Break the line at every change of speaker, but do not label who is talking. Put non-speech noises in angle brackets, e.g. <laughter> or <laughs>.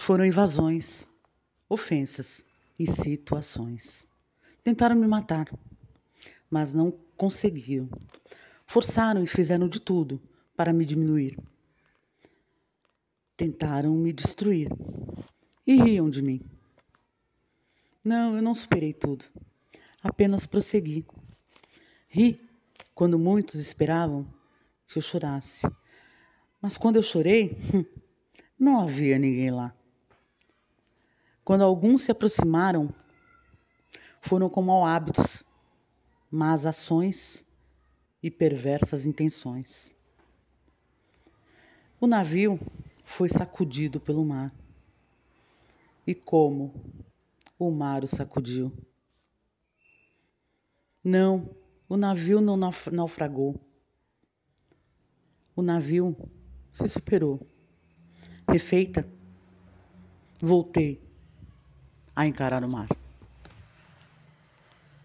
Foram invasões, ofensas e situações. Tentaram me matar, mas não conseguiram. Forçaram e fizeram de tudo para me diminuir. Tentaram me destruir e riam de mim. Não, eu não superei tudo. Apenas prossegui. Ri quando muitos esperavam que eu chorasse. Mas quando eu chorei, <laughs> não havia ninguém lá. Quando alguns se aproximaram, foram com mau hábitos, más ações e perversas intenções. O navio foi sacudido pelo mar. E como o mar o sacudiu? Não, o navio não naufragou. O navio se superou. Refeita, voltei a encarar o mar.